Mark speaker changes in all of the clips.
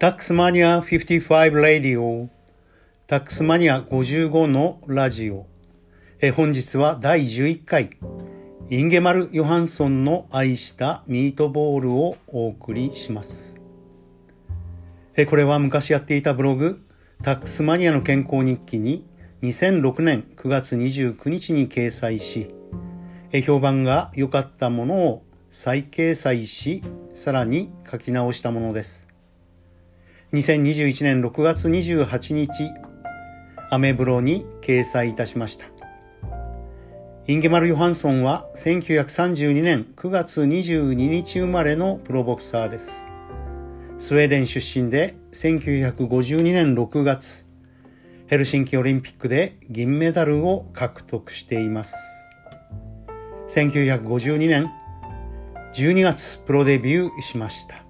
Speaker 1: タックスマニア55ラディオタックスマニア55のラジオ。え本日は第11回。インゲマル・ヨハンソンの愛したミートボールをお送りします。えこれは昔やっていたブログタックスマニアの健康日記に2006年9月29日に掲載しえ評判が良かったものを再掲載しさらに書き直したものです。2021年6月28日アメブロに掲載いたしました。インゲマル・ヨハンソンは1932年9月22日生まれのプロボクサーです。スウェーデン出身で1952年6月ヘルシンキオリンピックで銀メダルを獲得しています。1952年12月プロデビューしました。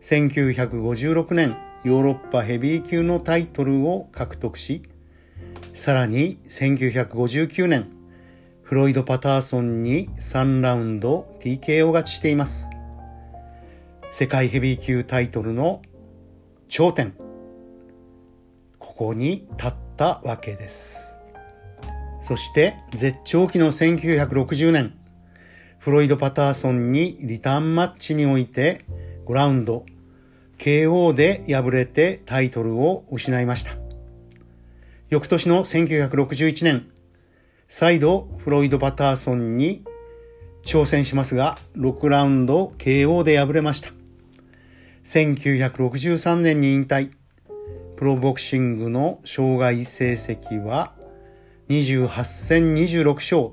Speaker 1: 1956年ヨーロッパヘビー級のタイトルを獲得しさらに1959年フロイド・パターソンに3ラウンド TKO 勝ちしています。世界ヘビー級タイトルの頂点。ここに立ったわけです。そして絶頂期の1960年フロイド・パターソンにリターンマッチにおいて5ラウンド KO で敗れてタイトルを失いました。翌年の1961年、再度フロイド・パターソンに挑戦しますが、6ラウンド KO で敗れました。1963年に引退。プロボクシングの生涯成績は28戦26勝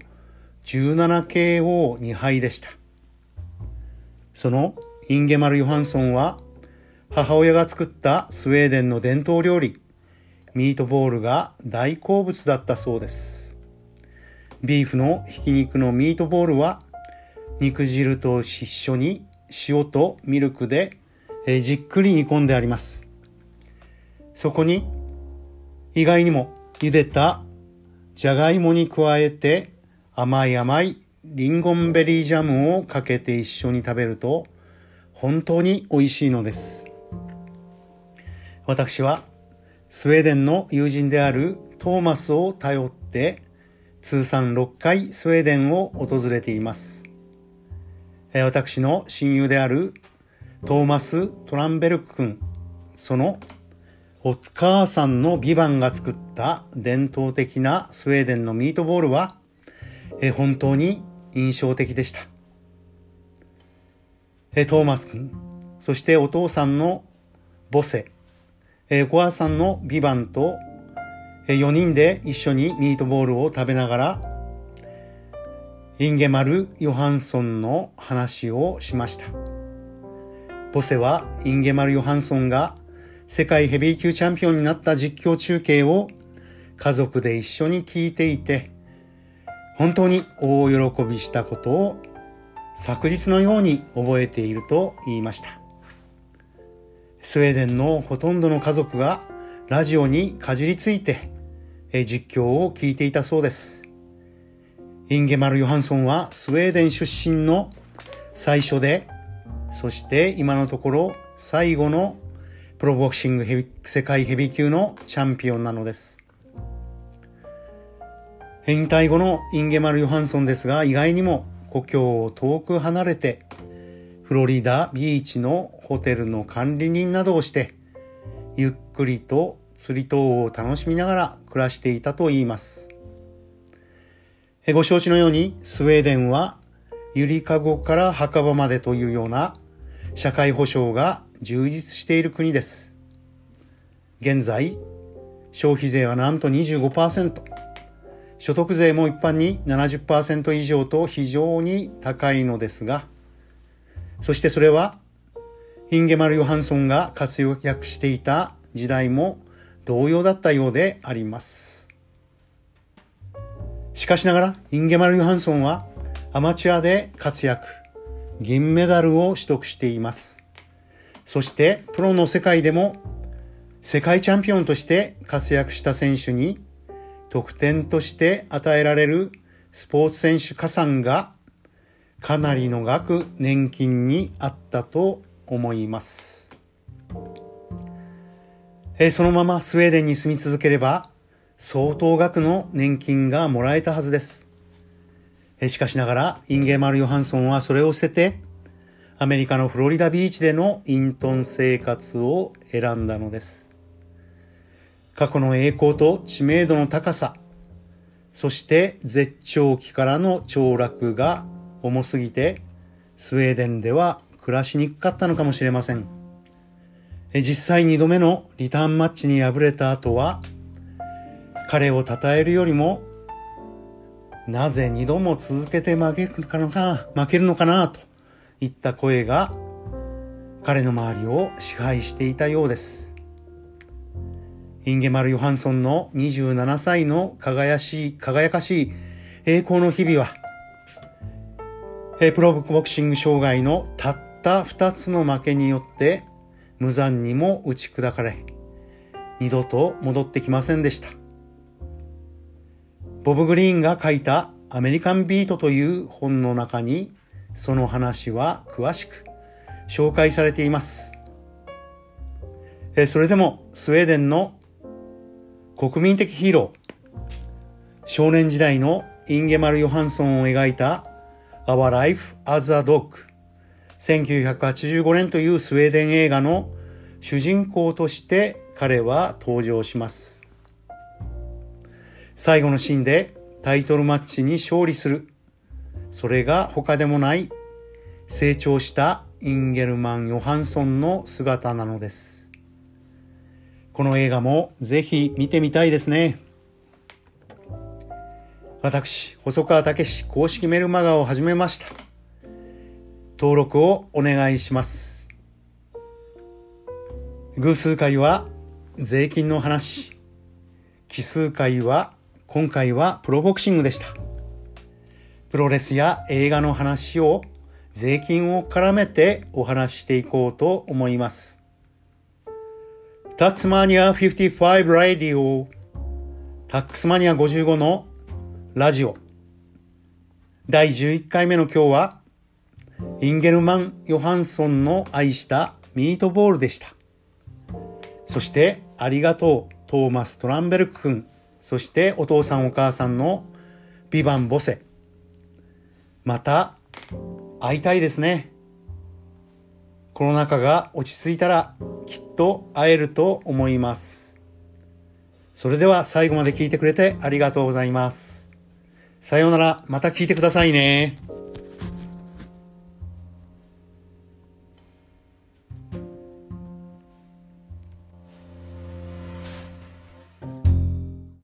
Speaker 1: 17KO2 敗でした。そのインゲマル・ヨハンソンは母親が作ったスウェーデンの伝統料理、ミートボールが大好物だったそうです。ビーフのひき肉のミートボールは肉汁と一緒に塩とミルクでじっくり煮込んであります。そこに意外にも茹でたじゃがいもに加えて甘い甘いリンゴンベリージャムをかけて一緒に食べると本当に美味しいのです。私はスウェーデンの友人であるトーマスを頼って通算6回スウェーデンを訪れています。私の親友であるトーマス・トランベルク君、そのお母さんのビバンが作った伝統的なスウェーデンのミートボールは本当に印象的でした。トーマス君、そしてお父さんのボセ、えー、小さんのビバンと、4人で一緒にミートボールを食べながら、インゲマル・ヨハンソンの話をしました。ボセはインゲマル・ヨハンソンが世界ヘビー級チャンピオンになった実況中継を家族で一緒に聞いていて、本当に大喜びしたことを昨日のように覚えていると言いました。スウェーデンのほとんどの家族がラジオにかじりついて実況を聞いていたそうです。インゲマル・ヨハンソンはスウェーデン出身の最初で、そして今のところ最後のプロボクシングヘビ世界ヘビー級のチャンピオンなのです。引退後のインゲマル・ヨハンソンですが、意外にも故郷を遠く離れてフロリダビーチのホテルの管理人などをして、ゆっくりと釣り等を楽しみながら暮らしていたと言います。ご承知のように、スウェーデンは、ゆりかごから墓場までというような社会保障が充実している国です。現在、消費税はなんと25%、所得税も一般に70%以上と非常に高いのですが、そしてそれは、ヒンゲマル・ヨハンソンが活躍していた時代も同様だったようであります。しかしながら、インゲマル・ヨハンソンはアマチュアで活躍、銀メダルを取得しています。そしてプロの世界でも世界チャンピオンとして活躍した選手に得点として与えられるスポーツ選手加算がかなりの額年金にあったと思います。えー、そのままスウェーデンに住み続ければ相当額の年金がもらえたはずです。えー、しかしながらインゲマル・ヨハンソンはそれを捨ててアメリカのフロリダビーチでの隠遁生活を選んだのです。過去の栄光と知名度の高さ、そして絶頂期からの凋落が重すぎて、スウェーデンでは暮らしにくかったのかもしれません。実際2度目のリターンマッチに敗れた後は、彼を称えるよりも、なぜ2度も続けて負けるかな、負けるのかな、といった声が彼の周りを支配していたようです。インゲマル・ヨハンソンの27歳の輝しい、輝かしい栄光の日々は、プロボクシング障害のたった2つの負けによって無残にも打ち砕かれ、二度と戻ってきませんでした。ボブ・グリーンが書いたアメリカンビートという本の中にその話は詳しく紹介されています。それでもスウェーデンの国民的ヒーロー、少年時代のインゲマル・ヨハンソンを描いた Our Life as a Dog 1985年というスウェーデン映画の主人公として彼は登場します。最後のシーンでタイトルマッチに勝利する。それが他でもない成長したインゲルマン・ヨハンソンの姿なのです。この映画もぜひ見てみたいですね。私、細川武史公式メルマガを始めました。登録をお願いします。偶数回は税金の話。奇数回は今回はプロボクシングでした。プロレスや映画の話を税金を絡めてお話ししていこうと思います。タックスマニア55ラディオタックスマニア55のラジオ第11回目の今日はインゲルマン・ヨハンソンの愛したミートボールでした。そしてありがとうトーマス・トランベルク君、そしてお父さんお母さんのビバン・ボセ。また会いたいですね。コロナ禍が落ち着いたらきっと会えると思います。それでは最後まで聞いてくれてありがとうございます。さようなら、また聞いてくださいね。